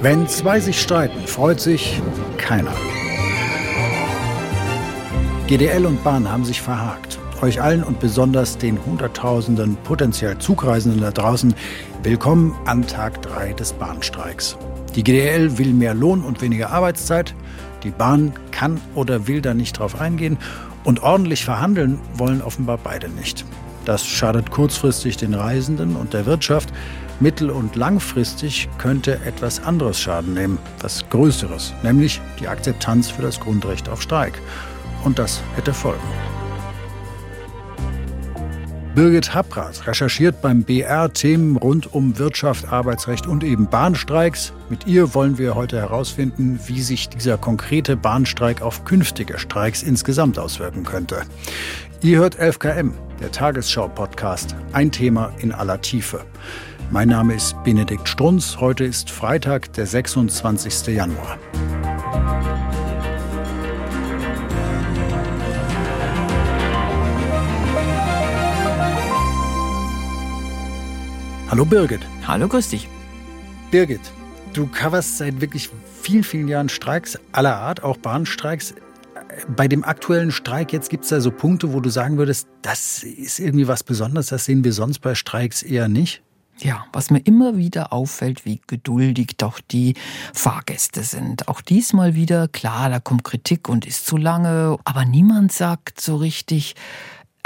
Wenn zwei sich streiten, freut sich keiner. GDL und Bahn haben sich verhakt. Euch allen und besonders den Hunderttausenden potenziell Zugreisenden da draußen willkommen an Tag 3 des Bahnstreiks. Die GDL will mehr Lohn und weniger Arbeitszeit. Die Bahn kann oder will da nicht drauf eingehen. Und ordentlich verhandeln wollen offenbar beide nicht. Das schadet kurzfristig den Reisenden und der Wirtschaft. Mittel- und langfristig könnte etwas anderes Schaden nehmen, was Größeres, nämlich die Akzeptanz für das Grundrecht auf Streik. Und das hätte Folgen. Birgit Happrat recherchiert beim BR Themen rund um Wirtschaft, Arbeitsrecht und eben Bahnstreiks. Mit ihr wollen wir heute herausfinden, wie sich dieser konkrete Bahnstreik auf künftige Streiks insgesamt auswirken könnte. Ihr hört 11KM, der Tagesschau-Podcast, ein Thema in aller Tiefe. Mein Name ist Benedikt Strunz. Heute ist Freitag, der 26. Januar. Hallo Birgit. Hallo, grüß dich. Birgit, du coverst seit wirklich vielen, vielen Jahren Streiks aller Art, auch Bahnstreiks. Bei dem aktuellen Streik jetzt gibt es da so Punkte, wo du sagen würdest, das ist irgendwie was Besonderes, das sehen wir sonst bei Streiks eher nicht? Ja, was mir immer wieder auffällt, wie geduldig doch die Fahrgäste sind. Auch diesmal wieder, klar, da kommt Kritik und ist zu lange, aber niemand sagt so richtig,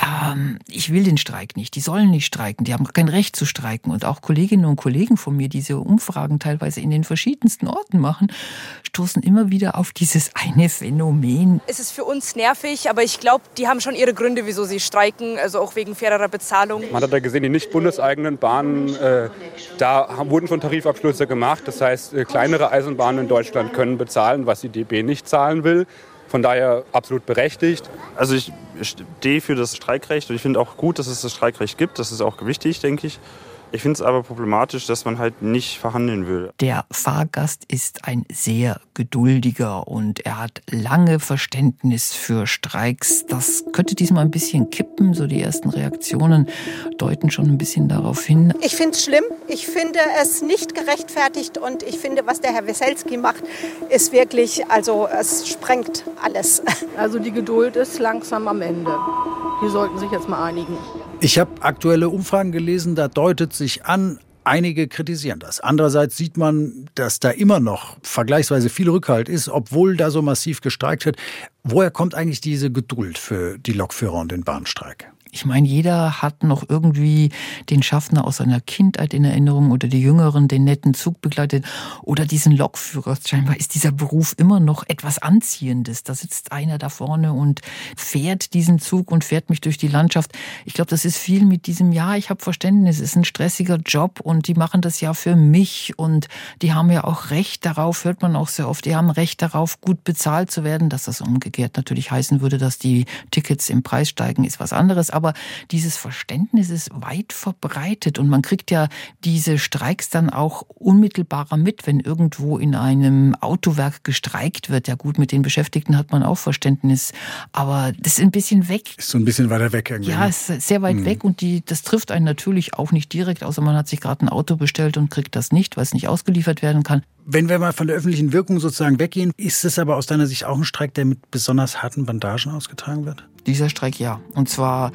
ähm, ich will den Streik nicht, die sollen nicht streiken, die haben kein Recht zu streiken. Und auch Kolleginnen und Kollegen von mir, die diese Umfragen teilweise in den verschiedensten Orten machen, stoßen immer wieder auf dieses eine Phänomen. Es ist für uns nervig, aber ich glaube, die haben schon ihre Gründe, wieso sie streiken, also auch wegen fairerer Bezahlung. Man hat ja gesehen, die nicht bundeseigenen Bahnen, äh, da wurden schon Tarifabschlüsse gemacht. Das heißt, äh, kleinere Eisenbahnen in Deutschland können bezahlen, was die DB nicht zahlen will. Von daher absolut berechtigt. Also ich stehe für das Streikrecht und ich finde auch gut, dass es das Streikrecht gibt. Das ist auch wichtig, denke ich. Ich finde es aber problematisch, dass man halt nicht verhandeln will. Der Fahrgast ist ein sehr geduldiger und er hat lange Verständnis für Streiks. Das könnte diesmal ein bisschen kippen. So die ersten Reaktionen deuten schon ein bisschen darauf hin. Ich finde es schlimm. Ich finde es nicht gerechtfertigt und ich finde, was der Herr Weselski macht, ist wirklich, also es sprengt alles. Also die Geduld ist langsam am Ende. Die sollten sich jetzt mal einigen. Ich habe aktuelle Umfragen gelesen, da deutet sich an, Einige kritisieren das. Andererseits sieht man, dass da immer noch vergleichsweise viel Rückhalt ist, obwohl da so massiv gestreikt wird. Woher kommt eigentlich diese Geduld für die Lokführer und den Bahnstreik? Ich meine, jeder hat noch irgendwie den Schaffner aus seiner Kindheit in Erinnerung oder die Jüngeren den netten Zug begleitet oder diesen Lokführer. Scheinbar ist dieser Beruf immer noch etwas Anziehendes. Da sitzt einer da vorne und fährt diesen Zug und fährt mich durch die Landschaft. Ich glaube, das ist viel mit diesem, ja, ich habe Verständnis, es ist ein stressiger Job und die machen das ja für mich und die haben ja auch Recht darauf, hört man auch sehr oft, die haben Recht darauf, gut bezahlt zu werden. Dass das umgekehrt natürlich heißen würde, dass die Tickets im Preis steigen, ist was anderes. Aber aber dieses Verständnis ist weit verbreitet und man kriegt ja diese Streiks dann auch unmittelbarer mit, wenn irgendwo in einem Autowerk gestreikt wird. Ja gut, mit den Beschäftigten hat man auch Verständnis, aber das ist ein bisschen weg. Ist so ein bisschen weiter weg irgendwie. Ja, ist sehr weit mhm. weg und die, das trifft einen natürlich auch nicht direkt, außer man hat sich gerade ein Auto bestellt und kriegt das nicht, weil es nicht ausgeliefert werden kann. Wenn wir mal von der öffentlichen Wirkung sozusagen weggehen, ist es aber aus deiner Sicht auch ein Streik, der mit besonders harten Bandagen ausgetragen wird? Dieser Streik ja. Und zwar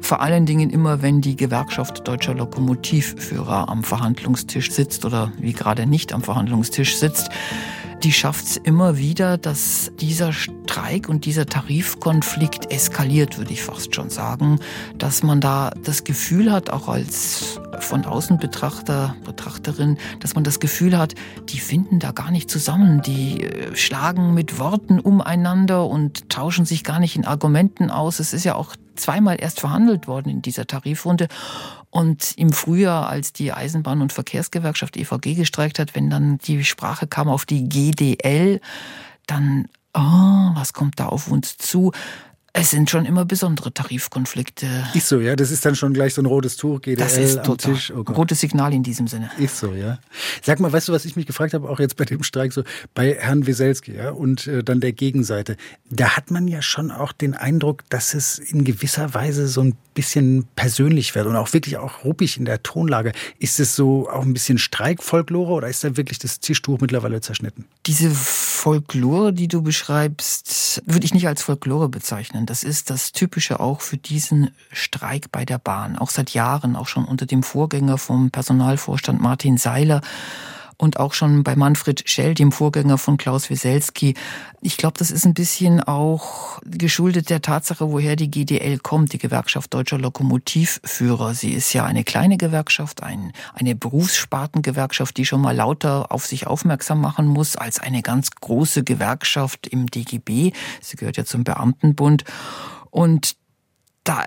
vor allen Dingen immer, wenn die Gewerkschaft deutscher Lokomotivführer am Verhandlungstisch sitzt oder wie gerade nicht am Verhandlungstisch sitzt die schafft es immer wieder, dass dieser Streik und dieser Tarifkonflikt eskaliert, würde ich fast schon sagen. Dass man da das Gefühl hat, auch als von außen Betrachter, Betrachterin, dass man das Gefühl hat, die finden da gar nicht zusammen. Die äh, schlagen mit Worten umeinander und tauschen sich gar nicht in Argumenten aus. Es ist ja auch zweimal erst verhandelt worden in dieser Tarifrunde. Und im Frühjahr, als die Eisenbahn- und Verkehrsgewerkschaft EVG gestreikt hat, wenn dann die Sprache kam auf die GDL, dann, oh, was kommt da auf uns zu? Es sind schon immer besondere Tarifkonflikte. Ist so, ja. Das ist dann schon gleich so ein rotes Tuch, GDL das ist am Tisch. Oh Rotes Signal in diesem Sinne. Ist so, ja. Sag mal, weißt du, was ich mich gefragt habe, auch jetzt bei dem Streik, so bei Herrn Wieselski, ja, und äh, dann der Gegenseite. Da hat man ja schon auch den Eindruck, dass es in gewisser Weise so ein bisschen persönlich wird und auch wirklich auch ruppig in der Tonlage. Ist es so auch ein bisschen Streikfolklore oder ist da wirklich das Tischtuch mittlerweile zerschnitten? Diese Folklore, die du beschreibst, würde ich nicht als Folklore bezeichnen. Das ist das Typische auch für diesen Streik bei der Bahn. Auch seit Jahren, auch schon unter dem Vorgänger vom Personalvorstand Martin Seiler und auch schon bei Manfred Schell, dem Vorgänger von Klaus Wieselski. Ich glaube, das ist ein bisschen auch geschuldet der Tatsache, woher die GDL kommt, die Gewerkschaft Deutscher Lokomotivführer. Sie ist ja eine kleine Gewerkschaft, ein, eine Berufsspartengewerkschaft, die schon mal lauter auf sich aufmerksam machen muss als eine ganz große Gewerkschaft im DGB. Sie gehört ja zum Beamtenbund. Und da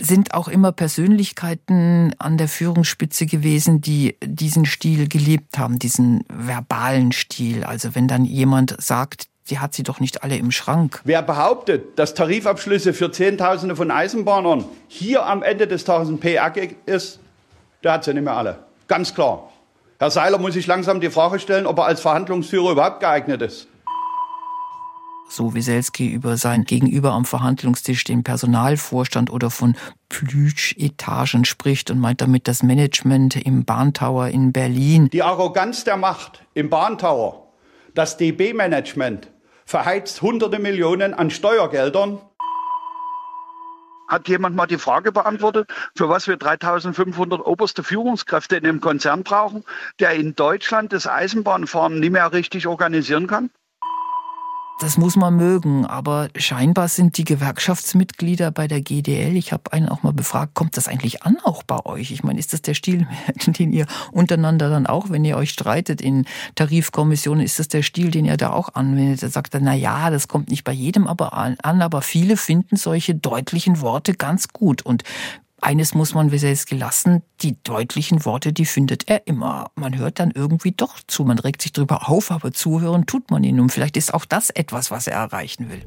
sind auch immer Persönlichkeiten an der Führungsspitze gewesen, die diesen Stil gelebt haben, diesen verbalen Stil. Also wenn dann jemand sagt, die hat sie doch nicht alle im Schrank. Wer behauptet, dass Tarifabschlüsse für Zehntausende von Eisenbahnern hier am Ende des Tages ein PR-Gag ist, der hat sie nicht mehr alle. Ganz klar. Herr Seiler muss sich langsam die Frage stellen, ob er als Verhandlungsführer überhaupt geeignet ist so Wieselski über sein Gegenüber am Verhandlungstisch, den Personalvorstand oder von Plüsch-Etagen spricht und meint damit das Management im Bahntower in Berlin. Die Arroganz der Macht im Bahntower, das DB-Management verheizt hunderte Millionen an Steuergeldern. Hat jemand mal die Frage beantwortet, für was wir 3500 oberste Führungskräfte in dem Konzern brauchen, der in Deutschland das Eisenbahnfahren nicht mehr richtig organisieren kann? Das muss man mögen, aber scheinbar sind die Gewerkschaftsmitglieder bei der GDL, ich habe einen auch mal befragt, kommt das eigentlich an auch bei euch? Ich meine, ist das der Stil, den ihr untereinander dann auch, wenn ihr euch streitet in Tarifkommissionen, ist das der Stil, den ihr da auch anwendet? Da sagt er, na ja, das kommt nicht bei jedem aber an, aber viele finden solche deutlichen Worte ganz gut und eines muss man Wieselski lassen, die deutlichen Worte, die findet er immer. Man hört dann irgendwie doch zu, man regt sich drüber auf, aber zuhören tut man ihn. Und vielleicht ist auch das etwas, was er erreichen will.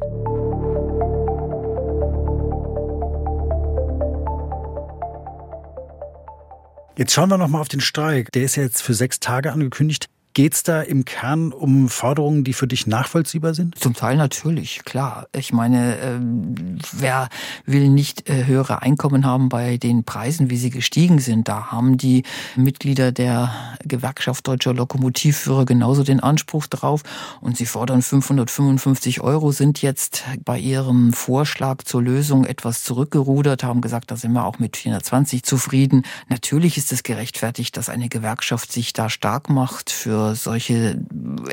Jetzt schauen wir noch mal auf den Streik. Der ist ja jetzt für sechs Tage angekündigt. Geht es da im Kern um Forderungen, die für dich nachvollziehbar sind? Zum Teil natürlich, klar. Ich meine, äh, wer will nicht äh, höhere Einkommen haben bei den Preisen, wie sie gestiegen sind? Da haben die Mitglieder der Gewerkschaft Deutscher Lokomotivführer genauso den Anspruch drauf. Und sie fordern 555 Euro, sind jetzt bei ihrem Vorschlag zur Lösung etwas zurückgerudert, haben gesagt, da sind wir auch mit 420 zufrieden. Natürlich ist es gerechtfertigt, dass eine Gewerkschaft sich da stark macht für solche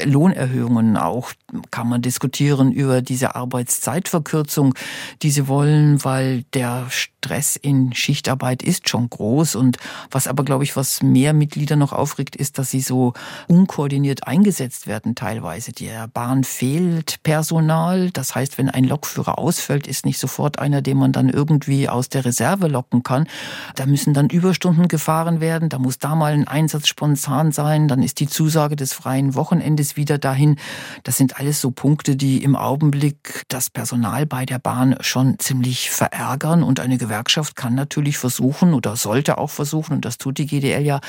Lohnerhöhungen auch kann man diskutieren über diese Arbeitszeitverkürzung, die sie wollen, weil der Stress in Schichtarbeit ist schon groß. Und was aber, glaube ich, was mehr Mitglieder noch aufregt, ist, dass sie so unkoordiniert eingesetzt werden teilweise. Der Bahn fehlt Personal. Das heißt, wenn ein Lokführer ausfällt, ist nicht sofort einer, den man dann irgendwie aus der Reserve locken kann. Da müssen dann Überstunden gefahren werden. Da muss da mal ein Einsatz spontan sein. Dann ist die Zusage des freien Wochenendes wieder dahin. Das sind alles so Punkte, die im Augenblick das Personal bei der Bahn schon ziemlich verärgern und eine Gewerkschaft kann natürlich versuchen oder sollte auch versuchen, und das tut die GDL ja,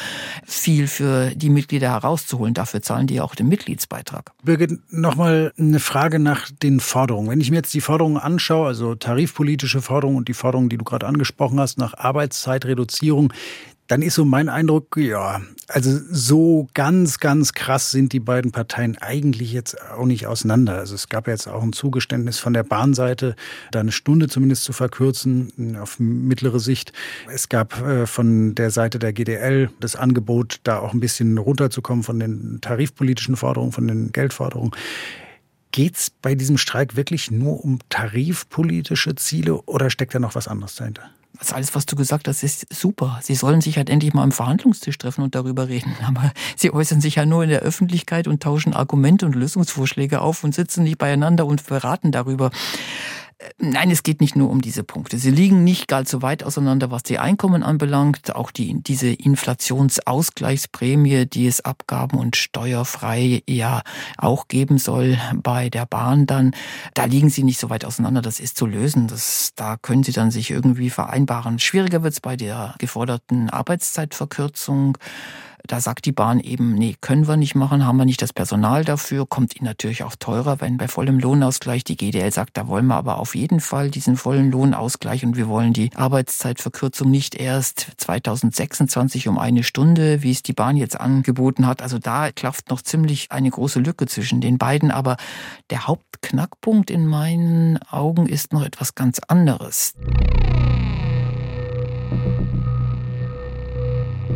viel für die Mitglieder herauszuholen. Dafür zahlen die auch den Mitgliedsbeitrag. Birgit, nochmal eine Frage nach den Forderungen. Wenn ich mir jetzt die Forderungen anschaue, also tarifpolitische Forderungen und die Forderungen, die du gerade angesprochen hast, nach Arbeitszeitreduzierung, dann ist so mein Eindruck, ja, also so ganz, ganz krass sind die beiden Parteien eigentlich jetzt auch nicht auseinander. Also es gab jetzt auch ein Zugeständnis von der Bahnseite, da eine Stunde zumindest zu verkürzen auf mittlere Sicht. Es gab äh, von der Seite der GDL das Angebot, da auch ein bisschen runterzukommen von den tarifpolitischen Forderungen, von den Geldforderungen. Geht es bei diesem Streik wirklich nur um tarifpolitische Ziele oder steckt da noch was anderes dahinter? Also alles, was du gesagt hast, ist super. Sie sollen sich halt endlich mal am Verhandlungstisch treffen und darüber reden. Aber sie äußern sich ja nur in der Öffentlichkeit und tauschen Argumente und Lösungsvorschläge auf und sitzen nicht beieinander und beraten darüber. Nein, es geht nicht nur um diese Punkte. Sie liegen nicht so weit auseinander, was die Einkommen anbelangt. Auch die, diese Inflationsausgleichsprämie, die es abgaben und steuerfrei ja auch geben soll bei der Bahn dann, da liegen sie nicht so weit auseinander. Das ist zu lösen. Das, da können sie dann sich irgendwie vereinbaren. Schwieriger wird es bei der geforderten Arbeitszeitverkürzung. Da sagt die Bahn eben, nee, können wir nicht machen, haben wir nicht das Personal dafür, kommt ihnen natürlich auch teurer, wenn bei vollem Lohnausgleich die GDL sagt, da wollen wir aber auf jeden Fall diesen vollen Lohnausgleich und wir wollen die Arbeitszeitverkürzung nicht erst 2026 um eine Stunde, wie es die Bahn jetzt angeboten hat. Also da klafft noch ziemlich eine große Lücke zwischen den beiden, aber der Hauptknackpunkt in meinen Augen ist noch etwas ganz anderes.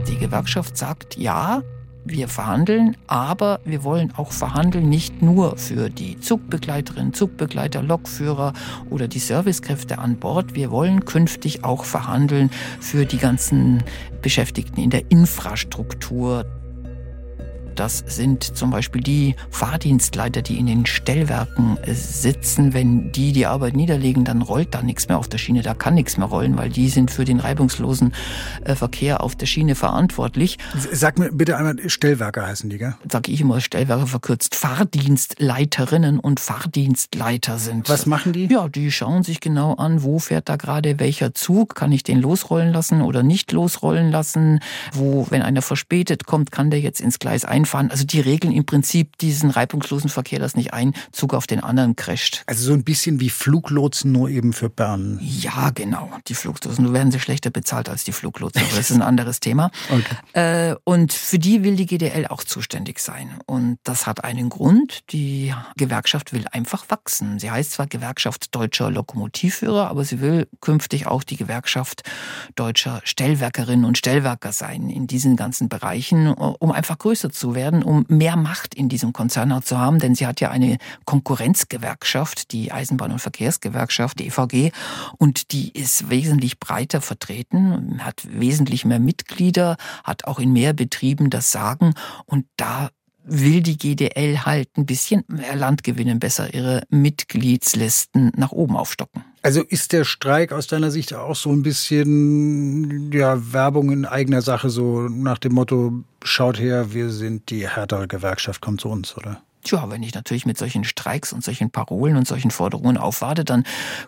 Die Gewerkschaft sagt, ja, wir verhandeln, aber wir wollen auch verhandeln nicht nur für die Zugbegleiterinnen, Zugbegleiter, Lokführer oder die Servicekräfte an Bord. Wir wollen künftig auch verhandeln für die ganzen Beschäftigten in der Infrastruktur. Das sind zum Beispiel die Fahrdienstleiter, die in den Stellwerken sitzen. Wenn die die Arbeit niederlegen, dann rollt da nichts mehr auf der Schiene. Da kann nichts mehr rollen, weil die sind für den reibungslosen äh, Verkehr auf der Schiene verantwortlich. Sag mir bitte einmal, Stellwerke heißen die, gell? Sag ich immer, Stellwerke verkürzt. Fahrdienstleiterinnen und Fahrdienstleiter sind. Was machen die? Ja, die schauen sich genau an, wo fährt da gerade welcher Zug. Kann ich den losrollen lassen oder nicht losrollen lassen? Wo, wenn einer verspätet kommt, kann der jetzt ins Gleis ein einfahren. Also die regeln im Prinzip diesen reibungslosen Verkehr, dass nicht ein Zug auf den anderen crasht. Also so ein bisschen wie Fluglotsen, nur eben für Bern. Ja, genau. Die Fluglotsen, nur werden sie schlechter bezahlt als die Fluglotsen, aber das ist ein anderes Thema. Okay. Äh, und für die will die GDL auch zuständig sein. Und das hat einen Grund. Die Gewerkschaft will einfach wachsen. Sie heißt zwar Gewerkschaft deutscher Lokomotivführer, aber sie will künftig auch die Gewerkschaft deutscher Stellwerkerinnen und Stellwerker sein in diesen ganzen Bereichen, um einfach größer zu werden, um mehr Macht in diesem Konzern zu haben, denn sie hat ja eine Konkurrenzgewerkschaft, die Eisenbahn- und Verkehrsgewerkschaft, die EVG, und die ist wesentlich breiter vertreten, hat wesentlich mehr Mitglieder, hat auch in mehr Betrieben das Sagen und da will die GDL halt ein bisschen mehr Land gewinnen, besser ihre Mitgliedslisten nach oben aufstocken. Also ist der Streik aus deiner Sicht auch so ein bisschen ja, Werbung in eigener Sache, so nach dem Motto, schaut her, wir sind die härtere Gewerkschaft, kommt zu uns, oder? Tja, wenn ich natürlich mit solchen Streiks und solchen Parolen und solchen Forderungen aufwarte, dann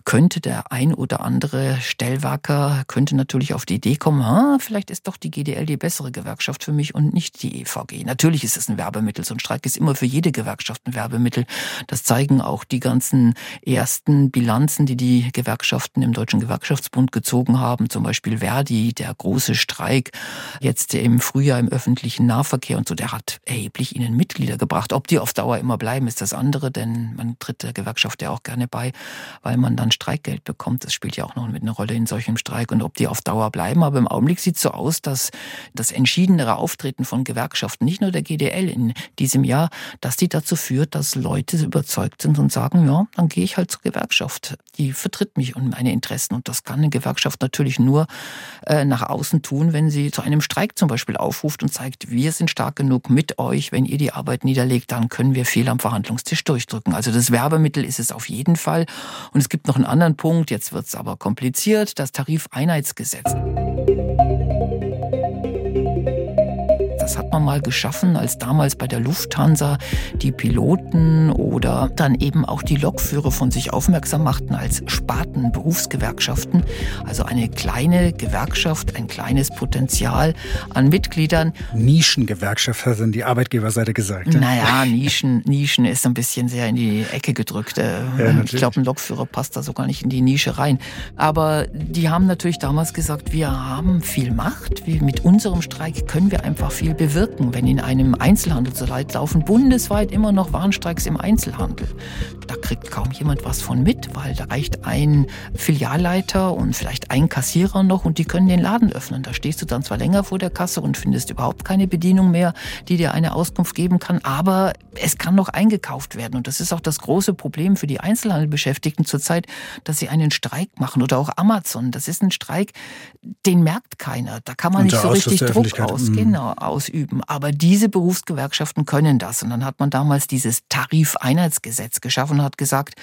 könnte der ein oder andere Stellwerker könnte natürlich auf die Idee kommen, ah, vielleicht ist doch die GDL die bessere Gewerkschaft für mich und nicht die EVG. Natürlich ist es ein Werbemittel. So ein Streik ist immer für jede Gewerkschaft ein Werbemittel. Das zeigen auch die ganzen ersten Bilanzen, die die Gewerkschaften im Deutschen Gewerkschaftsbund gezogen haben. Zum Beispiel Verdi, der große Streik jetzt im Frühjahr im öffentlichen Nahverkehr und so, der hat erheblich ihnen Mitglieder gebracht. Ob die auf Dauer Dauer immer bleiben, ist das andere, denn man tritt der Gewerkschaft ja auch gerne bei, weil man dann Streikgeld bekommt. Das spielt ja auch noch mit einer Rolle in solchem Streik und ob die auf Dauer bleiben. Aber im Augenblick sieht es so aus, dass das entschiedenere Auftreten von Gewerkschaften, nicht nur der GDL in diesem Jahr, dass die dazu führt, dass Leute überzeugt sind und sagen, ja, dann gehe ich halt zur Gewerkschaft. Die vertritt mich und meine Interessen. Und das kann eine Gewerkschaft natürlich nur äh, nach außen tun, wenn sie zu einem Streik zum Beispiel aufruft und zeigt, wir sind stark genug mit euch. Wenn ihr die Arbeit niederlegt, dann können wir wir viel am Verhandlungstisch durchdrücken. Also das Werbemittel ist es auf jeden Fall. Und es gibt noch einen anderen Punkt, jetzt wird es aber kompliziert, das Tarifeinheitsgesetz. Das hat man mal geschaffen, als damals bei der Lufthansa die Piloten oder dann eben auch die Lokführer von sich aufmerksam machten als Spartenberufsgewerkschaften. Also eine kleine Gewerkschaft, ein kleines Potenzial an Mitgliedern. Nischengewerkschaft hat dann die Arbeitgeberseite gesagt. Ja? Naja, Nischen, Nischen ist ein bisschen sehr in die Ecke gedrückt. Äh, ja, ich glaube, ein Lokführer passt da sogar nicht in die Nische rein. Aber die haben natürlich damals gesagt, wir haben viel Macht. mit unserem Streik können wir einfach viel bewirken, wenn in einem Einzelhandel so leid laufen bundesweit immer noch Warnstreiks im Einzelhandel. Da kriegt kaum jemand was von mit, weil da reicht ein Filialleiter und vielleicht ein Kassierer noch und die können den Laden öffnen. Da stehst du dann zwar länger vor der Kasse und findest überhaupt keine Bedienung mehr, die dir eine Auskunft geben kann, aber es kann noch eingekauft werden. Und das ist auch das große Problem für die Einzelhandelbeschäftigten zurzeit, dass sie einen Streik machen oder auch Amazon. Das ist ein Streik, den merkt keiner. Da kann man nicht so richtig Druck aus, mhm. genau, ausüben. Aber diese Berufsgewerkschaften können das. Und dann hat man damals dieses Tarifeinheitsgesetz geschaffen und hat gesagt,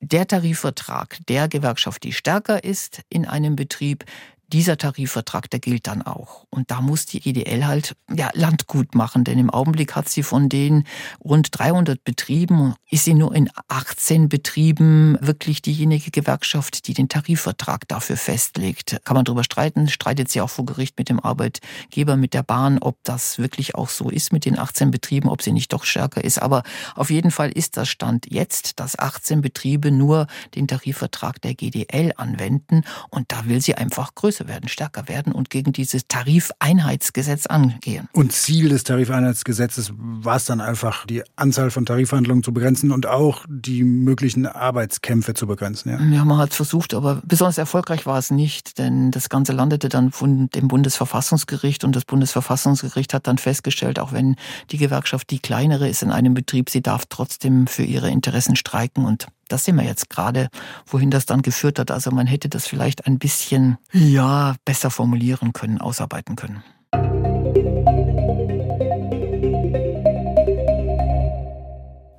der Tarifvertrag der Gewerkschaft, die stärker ist in einem Betrieb, dieser Tarifvertrag, der gilt dann auch. Und da muss die GDL halt ja, Landgut machen, denn im Augenblick hat sie von den rund 300 Betrieben, ist sie nur in 18 Betrieben wirklich diejenige Gewerkschaft, die den Tarifvertrag dafür festlegt. Kann man darüber streiten, streitet sie auch vor Gericht mit dem Arbeitgeber, mit der Bahn, ob das wirklich auch so ist mit den 18 Betrieben, ob sie nicht doch stärker ist. Aber auf jeden Fall ist das Stand jetzt, dass 18 Betriebe nur den Tarifvertrag der GDL anwenden und da will sie einfach größer werden, stärker werden und gegen dieses Tarifeinheitsgesetz angehen. Und Ziel des Tarifeinheitsgesetzes war es dann einfach, die Anzahl von Tarifverhandlungen zu begrenzen und auch die möglichen Arbeitskämpfe zu begrenzen. Ja, ja man hat es versucht, aber besonders erfolgreich war es nicht, denn das Ganze landete dann von dem Bundesverfassungsgericht und das Bundesverfassungsgericht hat dann festgestellt, auch wenn die Gewerkschaft die kleinere ist in einem Betrieb, sie darf trotzdem für ihre Interessen streiken und das sehen wir jetzt gerade, wohin das dann geführt hat. Also man hätte das vielleicht ein bisschen, ja, besser formulieren können, ausarbeiten können.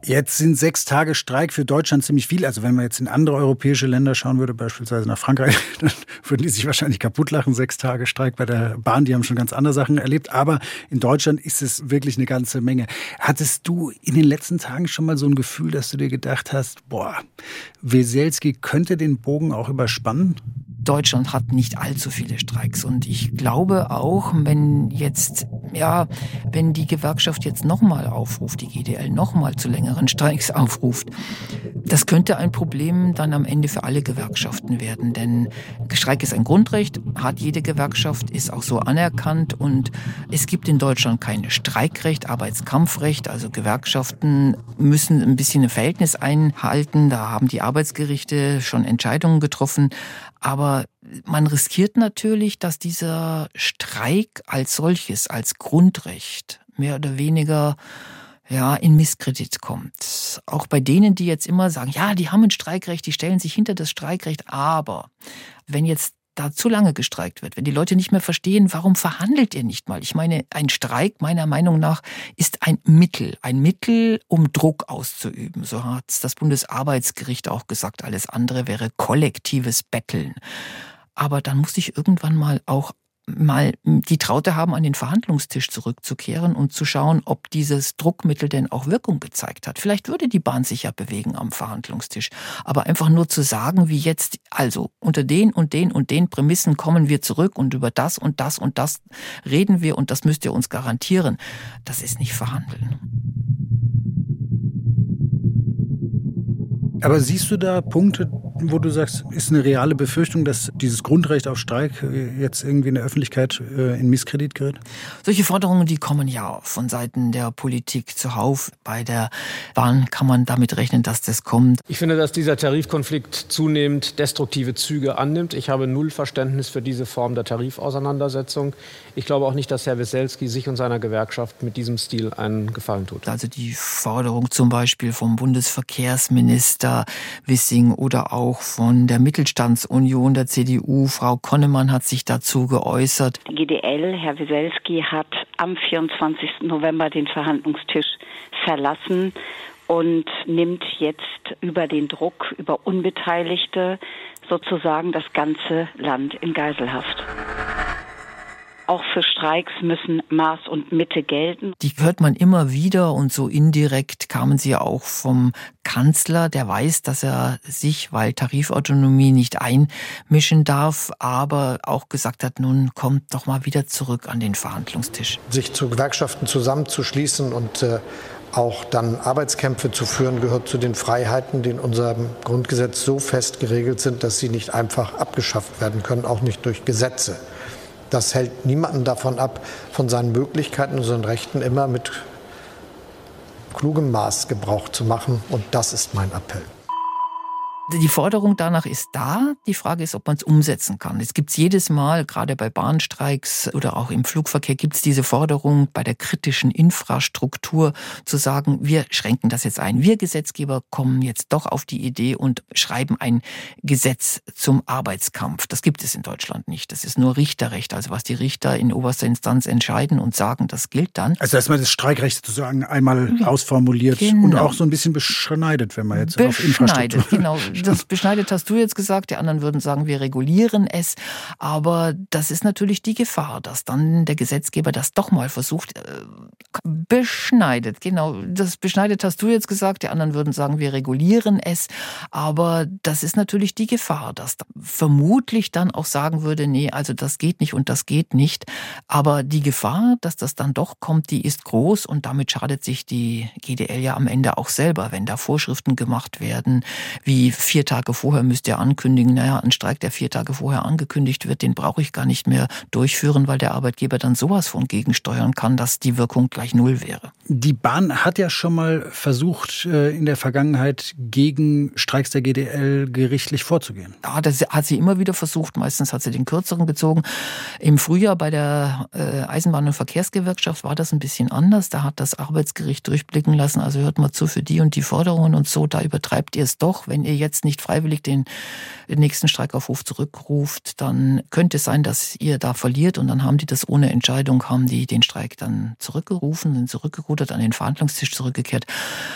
Jetzt sind sechs Tage Streik für Deutschland ziemlich viel. Also wenn man jetzt in andere europäische Länder schauen würde, beispielsweise nach Frankreich, dann würden die sich wahrscheinlich kaputt lachen. Sechs Tage Streik bei der Bahn, die haben schon ganz andere Sachen erlebt. Aber in Deutschland ist es wirklich eine ganze Menge. Hattest du in den letzten Tagen schon mal so ein Gefühl, dass du dir gedacht hast, boah, Weselski könnte den Bogen auch überspannen? Deutschland hat nicht allzu viele Streiks. Und ich glaube auch, wenn jetzt, ja, wenn die Gewerkschaft jetzt nochmal aufruft, die GDL nochmal zu längeren Streiks aufruft, das könnte ein Problem dann am Ende für alle Gewerkschaften werden. Denn Streik ist ein Grundrecht, hat jede Gewerkschaft, ist auch so anerkannt. Und es gibt in Deutschland kein Streikrecht, Arbeitskampfrecht. Also Gewerkschaften müssen ein bisschen ein Verhältnis einhalten. Da haben die Arbeitsgerichte schon Entscheidungen getroffen. Aber man riskiert natürlich, dass dieser Streik als solches, als Grundrecht mehr oder weniger ja, in Misskredit kommt. Auch bei denen, die jetzt immer sagen, ja, die haben ein Streikrecht, die stellen sich hinter das Streikrecht, aber wenn jetzt da zu lange gestreikt wird, wenn die Leute nicht mehr verstehen, warum verhandelt ihr nicht mal? Ich meine, ein Streik meiner Meinung nach ist ein Mittel, ein Mittel, um Druck auszuüben. So hat das Bundesarbeitsgericht auch gesagt. Alles andere wäre kollektives Betteln. Aber dann muss ich irgendwann mal auch mal die Traute haben, an den Verhandlungstisch zurückzukehren und zu schauen, ob dieses Druckmittel denn auch Wirkung gezeigt hat. Vielleicht würde die Bahn sich ja bewegen am Verhandlungstisch. Aber einfach nur zu sagen, wie jetzt, also unter den und den und den Prämissen kommen wir zurück und über das und das und das reden wir und das müsst ihr uns garantieren, das ist nicht verhandeln. Aber siehst du da Punkte, wo du sagst, ist eine reale Befürchtung, dass dieses Grundrecht auf Streik äh, jetzt irgendwie in der Öffentlichkeit äh, in Misskredit gerät? Solche Forderungen, die kommen ja von Seiten der Politik zuhauf. Bei der Bahn kann man damit rechnen, dass das kommt. Ich finde, dass dieser Tarifkonflikt zunehmend destruktive Züge annimmt. Ich habe null Verständnis für diese Form der Tarifauseinandersetzung. Ich glaube auch nicht, dass Herr Weselski sich und seiner Gewerkschaft mit diesem Stil einen Gefallen tut. Also die Forderung zum Beispiel vom Bundesverkehrsminister Minister Wissing oder auch von der Mittelstandsunion der CDU. Frau Konnemann hat sich dazu geäußert. GDL, Herr Wieselski, hat am 24. November den Verhandlungstisch verlassen und nimmt jetzt über den Druck, über Unbeteiligte sozusagen das ganze Land in Geiselhaft. Auch für Streiks müssen Maß und Mitte gelten. Die hört man immer wieder und so indirekt kamen sie auch vom Kanzler, der weiß, dass er sich, weil Tarifautonomie nicht einmischen darf, aber auch gesagt hat, nun kommt doch mal wieder zurück an den Verhandlungstisch. Sich zu Gewerkschaften zusammenzuschließen und äh, auch dann Arbeitskämpfe zu führen, gehört zu den Freiheiten, die in unserem Grundgesetz so fest geregelt sind, dass sie nicht einfach abgeschafft werden können, auch nicht durch Gesetze. Das hält niemanden davon ab, von seinen Möglichkeiten und seinen Rechten immer mit klugem Maß Gebrauch zu machen. Und das ist mein Appell. Die Forderung danach ist da. Die Frage ist, ob man es umsetzen kann. Es gibt jedes Mal, gerade bei Bahnstreiks oder auch im Flugverkehr, gibt es diese Forderung bei der kritischen Infrastruktur zu sagen, wir schränken das jetzt ein. Wir Gesetzgeber kommen jetzt doch auf die Idee und schreiben ein Gesetz zum Arbeitskampf. Das gibt es in Deutschland nicht. Das ist nur Richterrecht. Also was die Richter in oberster Instanz entscheiden und sagen, das gilt dann. Also dass man das Streikrecht sozusagen einmal ja, ausformuliert genau. und auch so ein bisschen beschneidet, wenn man jetzt auf Infrastruktur genau das beschneidet hast du jetzt gesagt, die anderen würden sagen, wir regulieren es. Aber das ist natürlich die Gefahr, dass dann der Gesetzgeber das doch mal versucht, äh, beschneidet. Genau, das beschneidet hast du jetzt gesagt, die anderen würden sagen, wir regulieren es. Aber das ist natürlich die Gefahr, dass vermutlich dann auch sagen würde, nee, also das geht nicht und das geht nicht. Aber die Gefahr, dass das dann doch kommt, die ist groß und damit schadet sich die GDL ja am Ende auch selber, wenn da Vorschriften gemacht werden, wie vier Tage vorher müsst ihr ankündigen, naja, ein Streik, der vier Tage vorher angekündigt wird, den brauche ich gar nicht mehr durchführen, weil der Arbeitgeber dann sowas von gegensteuern kann, dass die Wirkung gleich null wäre. Die Bahn hat ja schon mal versucht, äh, in der Vergangenheit gegen Streiks der GDL gerichtlich vorzugehen. Ja, das hat sie immer wieder versucht. Meistens hat sie den kürzeren gezogen. Im Frühjahr bei der äh, Eisenbahn- und Verkehrsgewerkschaft war das ein bisschen anders. Da hat das Arbeitsgericht durchblicken lassen. Also hört mal zu für die und die Forderungen und so. Da übertreibt ihr es doch. Wenn ihr jetzt nicht freiwillig den nächsten Streikaufruf zurückruft, dann könnte es sein, dass ihr da verliert. Und dann haben die das ohne Entscheidung, haben die den Streik dann zurückgerufen, sind zurückgerudert, an den Verhandlungstisch zurückgekehrt.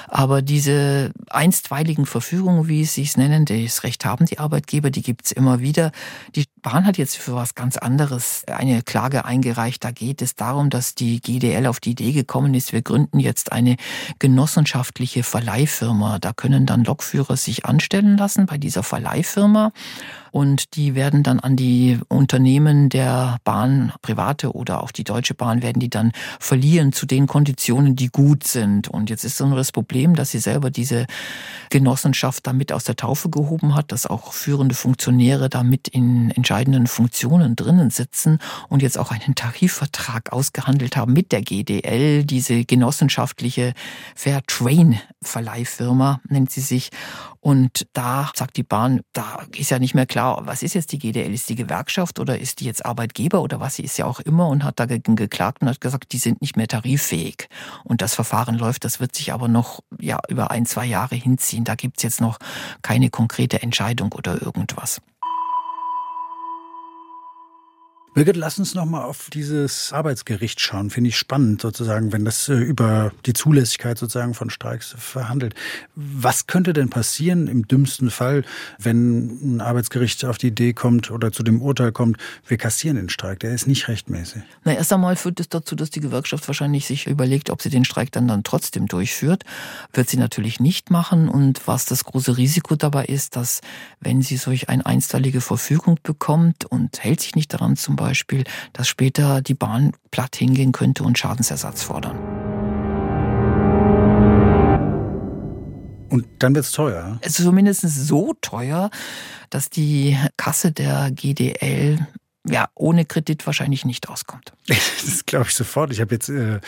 Aber diese einstweiligen Verfügungen, wie sie es nennen, das Recht haben die Arbeitgeber, die gibt's immer wieder. Die Bahn hat jetzt für was ganz anderes eine Klage eingereicht. Da geht es darum, dass die GDL auf die Idee gekommen ist, wir gründen jetzt eine genossenschaftliche Verleihfirma. Da können dann Lokführer sich anstellen lassen bei dieser Verleihfirma und die werden dann an die Unternehmen der Bahn, private oder auch die Deutsche Bahn, werden die dann verlieren zu den Konditionen, die gut sind. Und jetzt ist nur das Problem, dass sie selber diese Genossenschaft damit aus der Taufe gehoben hat, dass auch führende Funktionäre damit in entscheidenden Funktionen drinnen sitzen und jetzt auch einen Tarifvertrag ausgehandelt haben mit der GDL, diese genossenschaftliche Fairtrain Verleihfirma nennt sie sich. Und da sagt die Bahn, da ist ja nicht mehr klar, was ist jetzt die GDL? Ist die Gewerkschaft oder ist die jetzt Arbeitgeber oder was sie ist ja auch immer und hat dagegen geklagt und hat gesagt, die sind nicht mehr tariffähig. Und das Verfahren läuft, das wird sich aber noch ja, über ein, zwei Jahre hinziehen. Da gibt's jetzt noch keine konkrete Entscheidung oder irgendwas. Birgit, lass uns noch mal auf dieses Arbeitsgericht schauen. Finde ich spannend sozusagen, wenn das äh, über die Zulässigkeit sozusagen von Streiks verhandelt. Was könnte denn passieren im dümmsten Fall, wenn ein Arbeitsgericht auf die Idee kommt oder zu dem Urteil kommt, wir kassieren den Streik, der ist nicht rechtmäßig? Na, erst einmal führt es dazu, dass die Gewerkschaft wahrscheinlich sich überlegt, ob sie den Streik dann dann trotzdem durchführt. Wird sie natürlich nicht machen. Und was das große Risiko dabei ist, dass wenn sie solch eine einstweilige Verfügung bekommt und hält sich nicht daran zum Beispiel, dass später die Bahn platt hingehen könnte und Schadensersatz fordern. Und dann wird es teuer. Es ist zumindest so teuer, dass die Kasse der GDL ja, ohne Kredit wahrscheinlich nicht auskommt. Das glaube ich sofort. Ich habe jetzt äh,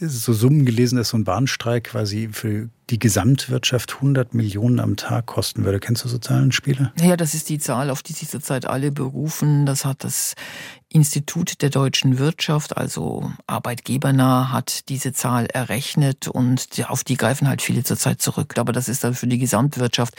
so Summen gelesen, dass so ein Bahnstreik quasi für die Gesamtwirtschaft 100 Millionen am Tag kosten würde. Kennst du so Zahlenspiele? Ja, das ist die Zahl, auf die sich zurzeit alle berufen. Das hat das Institut der deutschen Wirtschaft, also arbeitgebernah, hat diese Zahl errechnet und auf die greifen halt viele zurzeit zurück. Aber das ist dann für die Gesamtwirtschaft.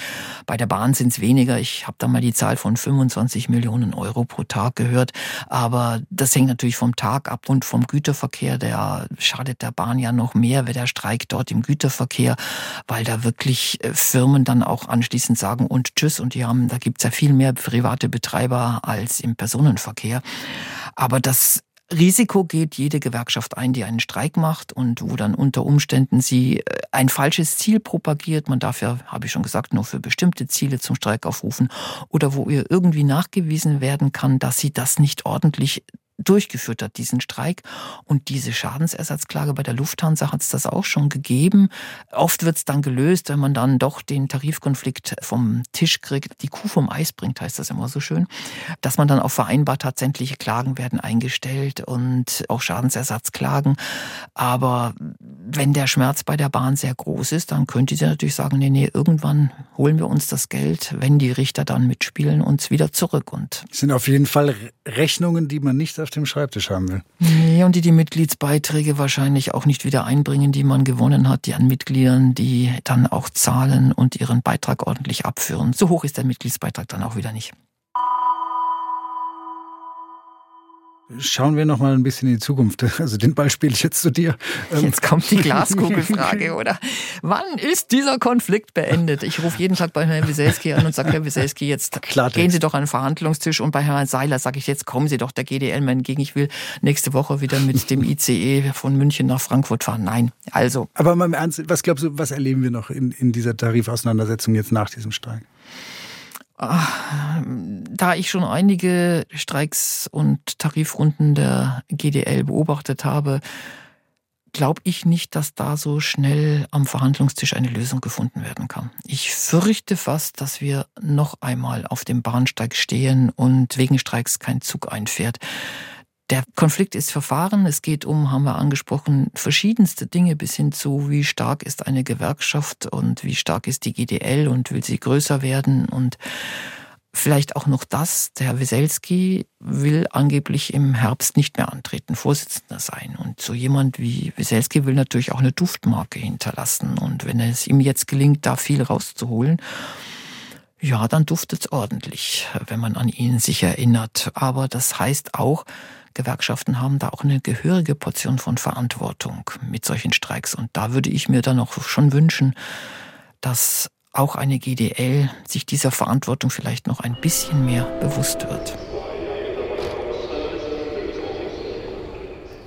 Bei der Bahn sind es weniger. Ich habe da mal die Zahl von 25 Millionen Euro pro Tag gehört. Aber das hängt natürlich vom Tag ab und vom Güterverkehr. Der schadet der Bahn ja noch mehr, wenn der Streik dort im Güterverkehr weil da wirklich äh, Firmen dann auch anschließend sagen und tschüss und die haben, da gibt's ja viel mehr private Betreiber als im Personenverkehr. Aber das Risiko geht jede Gewerkschaft ein, die einen Streik macht und wo dann unter Umständen sie äh, ein falsches Ziel propagiert. Man darf ja, habe ich schon gesagt, nur für bestimmte Ziele zum Streik aufrufen oder wo ihr irgendwie nachgewiesen werden kann, dass sie das nicht ordentlich durchgeführt hat, diesen Streik. Und diese Schadensersatzklage bei der Lufthansa hat es das auch schon gegeben. Oft wird es dann gelöst, wenn man dann doch den Tarifkonflikt vom Tisch kriegt. Die Kuh vom Eis bringt, heißt das immer so schön. Dass man dann auch vereinbart hat, sämtliche Klagen werden eingestellt und auch Schadensersatzklagen. Aber wenn der Schmerz bei der Bahn sehr groß ist, dann könnte sie natürlich sagen, nee, nee, irgendwann holen wir uns das Geld, wenn die Richter dann mitspielen, uns wieder zurück. Und das sind auf jeden Fall Rechnungen, die man nicht auf dem Schreibtisch haben will. Nee, und die die Mitgliedsbeiträge wahrscheinlich auch nicht wieder einbringen, die man gewonnen hat, die an Mitgliedern, die dann auch zahlen und ihren Beitrag ordentlich abführen. So hoch ist der Mitgliedsbeitrag dann auch wieder nicht. Schauen wir noch mal ein bisschen in die Zukunft. Also den Ball spiele ich jetzt zu dir. Ähm, jetzt kommt die Glaskugelfrage, oder? Wann ist dieser Konflikt beendet? Ich rufe jeden Tag bei Herrn Wieselski an und sage, Herr Wieselski, jetzt Klartext. gehen Sie doch an den Verhandlungstisch. Und bei Herrn Seiler sage ich, jetzt kommen Sie doch der GDL mal entgegen. Ich will nächste Woche wieder mit dem ICE von München nach Frankfurt fahren. Nein, also. Aber mal im Ernst, was glaubst du, was erleben wir noch in, in dieser Tarifauseinandersetzung jetzt nach diesem Streik? Da ich schon einige Streiks und Tarifrunden der GDL beobachtet habe, glaube ich nicht, dass da so schnell am Verhandlungstisch eine Lösung gefunden werden kann. Ich fürchte fast, dass wir noch einmal auf dem Bahnsteig stehen und wegen Streiks kein Zug einfährt. Der Konflikt ist verfahren. Es geht um, haben wir angesprochen, verschiedenste Dinge bis hin zu, wie stark ist eine Gewerkschaft und wie stark ist die GDL und will sie größer werden und Vielleicht auch noch das, der Herr Weselski will angeblich im Herbst nicht mehr antreten, Vorsitzender sein. Und so jemand wie Weselski will natürlich auch eine Duftmarke hinterlassen. Und wenn es ihm jetzt gelingt, da viel rauszuholen, ja, dann duftet es ordentlich, wenn man an ihn sich erinnert. Aber das heißt auch, Gewerkschaften haben da auch eine gehörige Portion von Verantwortung mit solchen Streiks. Und da würde ich mir dann auch schon wünschen, dass auch eine GDL sich dieser Verantwortung vielleicht noch ein bisschen mehr bewusst wird.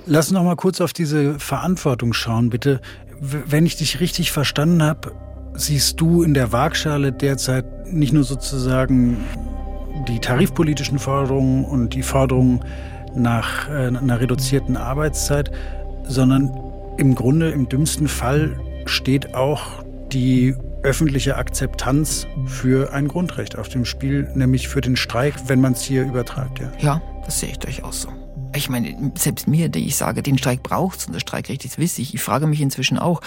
Lass uns noch mal kurz auf diese Verantwortung schauen, bitte. Wenn ich dich richtig verstanden habe, siehst du in der Waagschale derzeit nicht nur sozusagen die tarifpolitischen Forderungen und die Forderungen nach äh, einer reduzierten Arbeitszeit, sondern im Grunde im dümmsten Fall steht auch die öffentliche Akzeptanz für ein Grundrecht auf dem Spiel, nämlich für den Streik, wenn man es hier übertreibt. Ja. ja, das sehe ich durchaus so. Ich meine, selbst mir, die ich sage, den Streik braucht und das Streikrecht ist wichtig, ich frage mich inzwischen auch,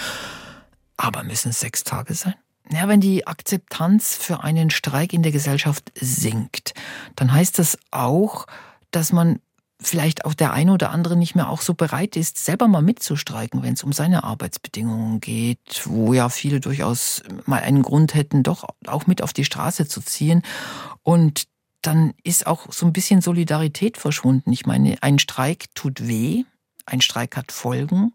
aber müssen es sechs Tage sein? Ja, wenn die Akzeptanz für einen Streik in der Gesellschaft sinkt, dann heißt das auch, dass man vielleicht auch der eine oder andere nicht mehr auch so bereit ist, selber mal mitzustreiken, wenn es um seine Arbeitsbedingungen geht, wo ja viele durchaus mal einen Grund hätten, doch auch mit auf die Straße zu ziehen. Und dann ist auch so ein bisschen Solidarität verschwunden. Ich meine, ein Streik tut weh, ein Streik hat Folgen.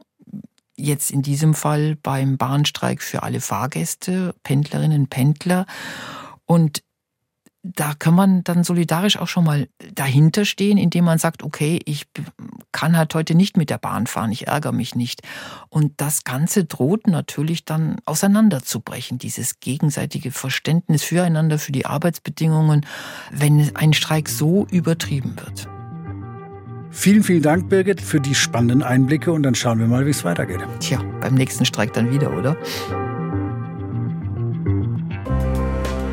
Jetzt in diesem Fall beim Bahnstreik für alle Fahrgäste, Pendlerinnen, Pendler. Und da kann man dann solidarisch auch schon mal dahinter stehen, indem man sagt, okay, ich kann halt heute nicht mit der Bahn fahren, ich ärgere mich nicht. Und das Ganze droht natürlich dann auseinanderzubrechen, dieses gegenseitige Verständnis füreinander, für die Arbeitsbedingungen, wenn ein Streik so übertrieben wird. Vielen, vielen Dank, Birgit, für die spannenden Einblicke und dann schauen wir mal, wie es weitergeht. Tja, beim nächsten Streik dann wieder, oder?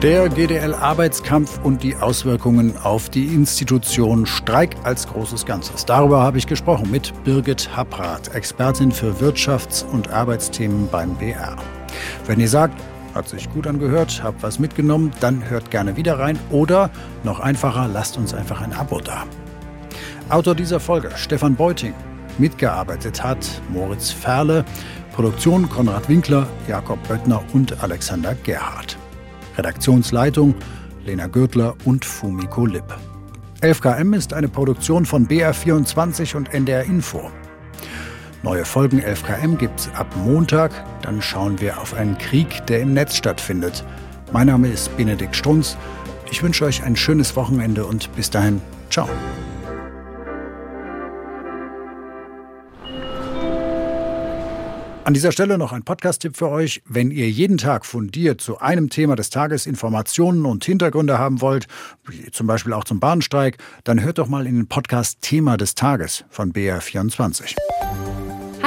Der GDL-Arbeitskampf und die Auswirkungen auf die Institution Streik als großes Ganzes. Darüber habe ich gesprochen mit Birgit Happrath, Expertin für Wirtschafts- und Arbeitsthemen beim BR. Wenn ihr sagt, hat sich gut angehört, habt was mitgenommen, dann hört gerne wieder rein oder noch einfacher, lasst uns einfach ein Abo da. Autor dieser Folge Stefan Beuting. Mitgearbeitet hat Moritz Ferle, Produktion Konrad Winkler, Jakob Böttner und Alexander Gerhardt. Redaktionsleitung Lena Gürtler und Fumiko Lipp. 11KM ist eine Produktion von BR24 und NDR Info. Neue Folgen 11KM gibt's ab Montag. Dann schauen wir auf einen Krieg, der im Netz stattfindet. Mein Name ist Benedikt Strunz. Ich wünsche euch ein schönes Wochenende und bis dahin, ciao. An dieser Stelle noch ein Podcast-Tipp für euch. Wenn ihr jeden Tag fundiert zu einem Thema des Tages Informationen und Hintergründe haben wollt, wie zum Beispiel auch zum Bahnstreik, dann hört doch mal in den Podcast Thema des Tages von BR24.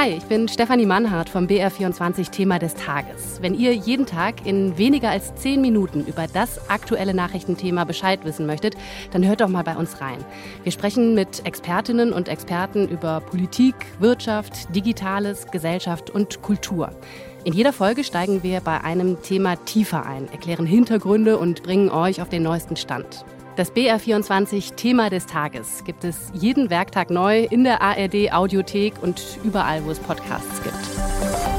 Hi, ich bin Stefanie Mannhardt vom BR24 Thema des Tages. Wenn ihr jeden Tag in weniger als zehn Minuten über das aktuelle Nachrichtenthema Bescheid wissen möchtet, dann hört doch mal bei uns rein. Wir sprechen mit Expertinnen und Experten über Politik, Wirtschaft, Digitales, Gesellschaft und Kultur. In jeder Folge steigen wir bei einem Thema tiefer ein, erklären Hintergründe und bringen euch auf den neuesten Stand. Das BR24 Thema des Tages gibt es jeden Werktag neu in der ARD Audiothek und überall, wo es Podcasts gibt.